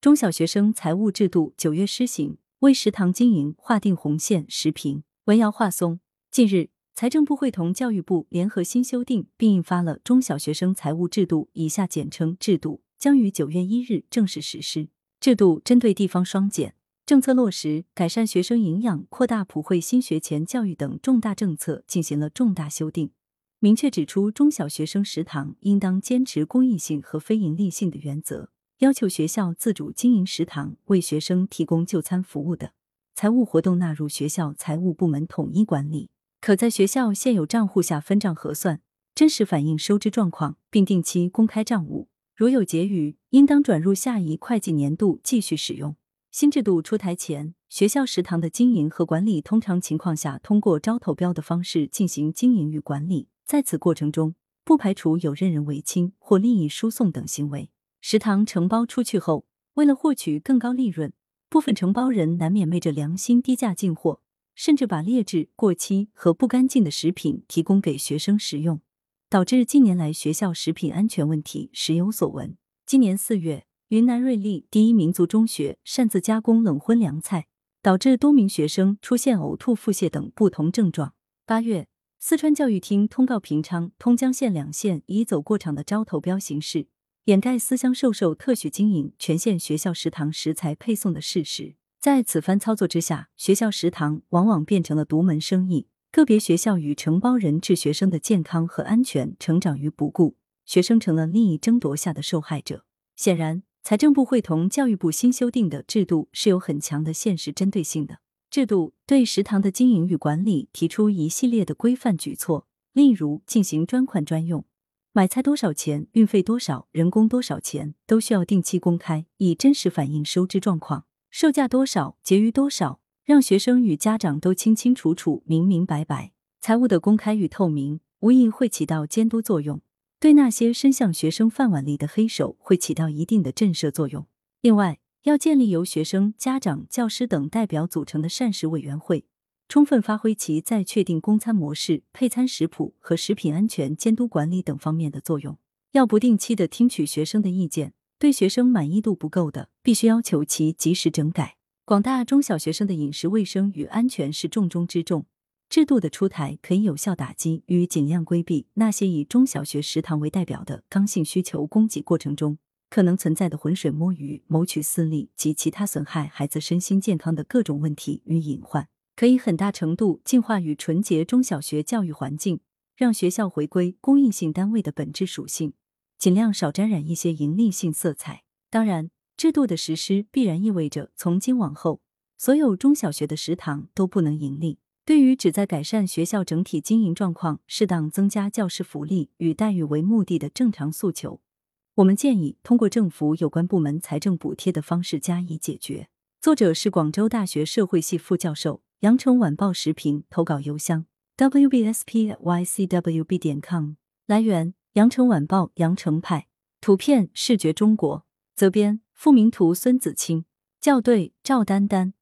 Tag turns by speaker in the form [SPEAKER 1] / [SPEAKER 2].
[SPEAKER 1] 中小学生财务制度九月施行，为食堂经营划定红线。时评文瑶话松。近日，财政部会同教育部联合新修订并印发了《中小学生财务制度（以下简称制度）》，将于九月一日正式实施。制度针对地方双减政策落实、改善学生营养、扩大普惠新学前教育等重大政策进行了重大修订，明确指出中小学生食堂应当坚持公益性和非营利性的原则。要求学校自主经营食堂，为学生提供就餐服务的财务活动纳入学校财务部门统一管理，可在学校现有账户下分账核算，真实反映收支状况，并定期公开账务。如有结余，应当转入下一会计年度继续使用。新制度出台前，学校食堂的经营和管理通常情况下通过招投标的方式进行经营与管理，在此过程中，不排除有任人唯亲或利益输送等行为。食堂承包出去后，为了获取更高利润，部分承包人难免昧着良心低价进货，甚至把劣质、过期和不干净的食品提供给学生食用，导致近年来学校食品安全问题时有所闻。今年四月，云南瑞丽第一民族中学擅自加工冷荤凉菜，导致多名学生出现呕吐、腹泻等不同症状。八月，四川教育厅通告平昌、通江县两县以走过场的招投标形式。掩盖私相授受、特许经营、权限学校食堂食材配送的事实，在此番操作之下，学校食堂往往变成了独门生意，个别学校与承包人置学生的健康和安全成长于不顾，学生成了利益争夺下的受害者。显然，财政部会同教育部新修订的制度是有很强的现实针对性的。制度对食堂的经营与管理提出一系列的规范举措，例如进行专款专用。买菜多少钱，运费多少，人工多少钱，都需要定期公开，以真实反映收支状况。售价多少，结余多少，让学生与家长都清清楚楚、明明白白。财务的公开与透明，无疑会起到监督作用，对那些伸向学生饭碗里的黑手，会起到一定的震慑作用。另外，要建立由学生、家长、教师等代表组成的膳食委员会。充分发挥其在确定供餐模式、配餐食谱和食品安全监督管理等方面的作用。要不定期的听取学生的意见，对学生满意度不够的，必须要求其及时整改。广大中小学生的饮食卫生与安全是重中之重，制度的出台可以有效打击与尽量规避那些以中小学食堂为代表的刚性需求供给过程中可能存在的浑水摸鱼、谋取私利及其他损害孩子身心健康的各种问题与隐患。可以很大程度净化与纯洁中小学教育环境，让学校回归公益性单位的本质属性，尽量少沾染一些盈利性色彩。当然，制度的实施必然意味着从今往后，所有中小学的食堂都不能盈利。对于旨在改善学校整体经营状况、适当增加教师福利与待遇为目的的正常诉求，我们建议通过政府有关部门财政补贴的方式加以解决。作者是广州大学社会系副教授。羊城晚报时评投稿邮箱：wbspycwb 点 com。来源：羊城晚报羊城派。图片：视觉中国。责编：付明图，孙子清。校对：赵丹丹。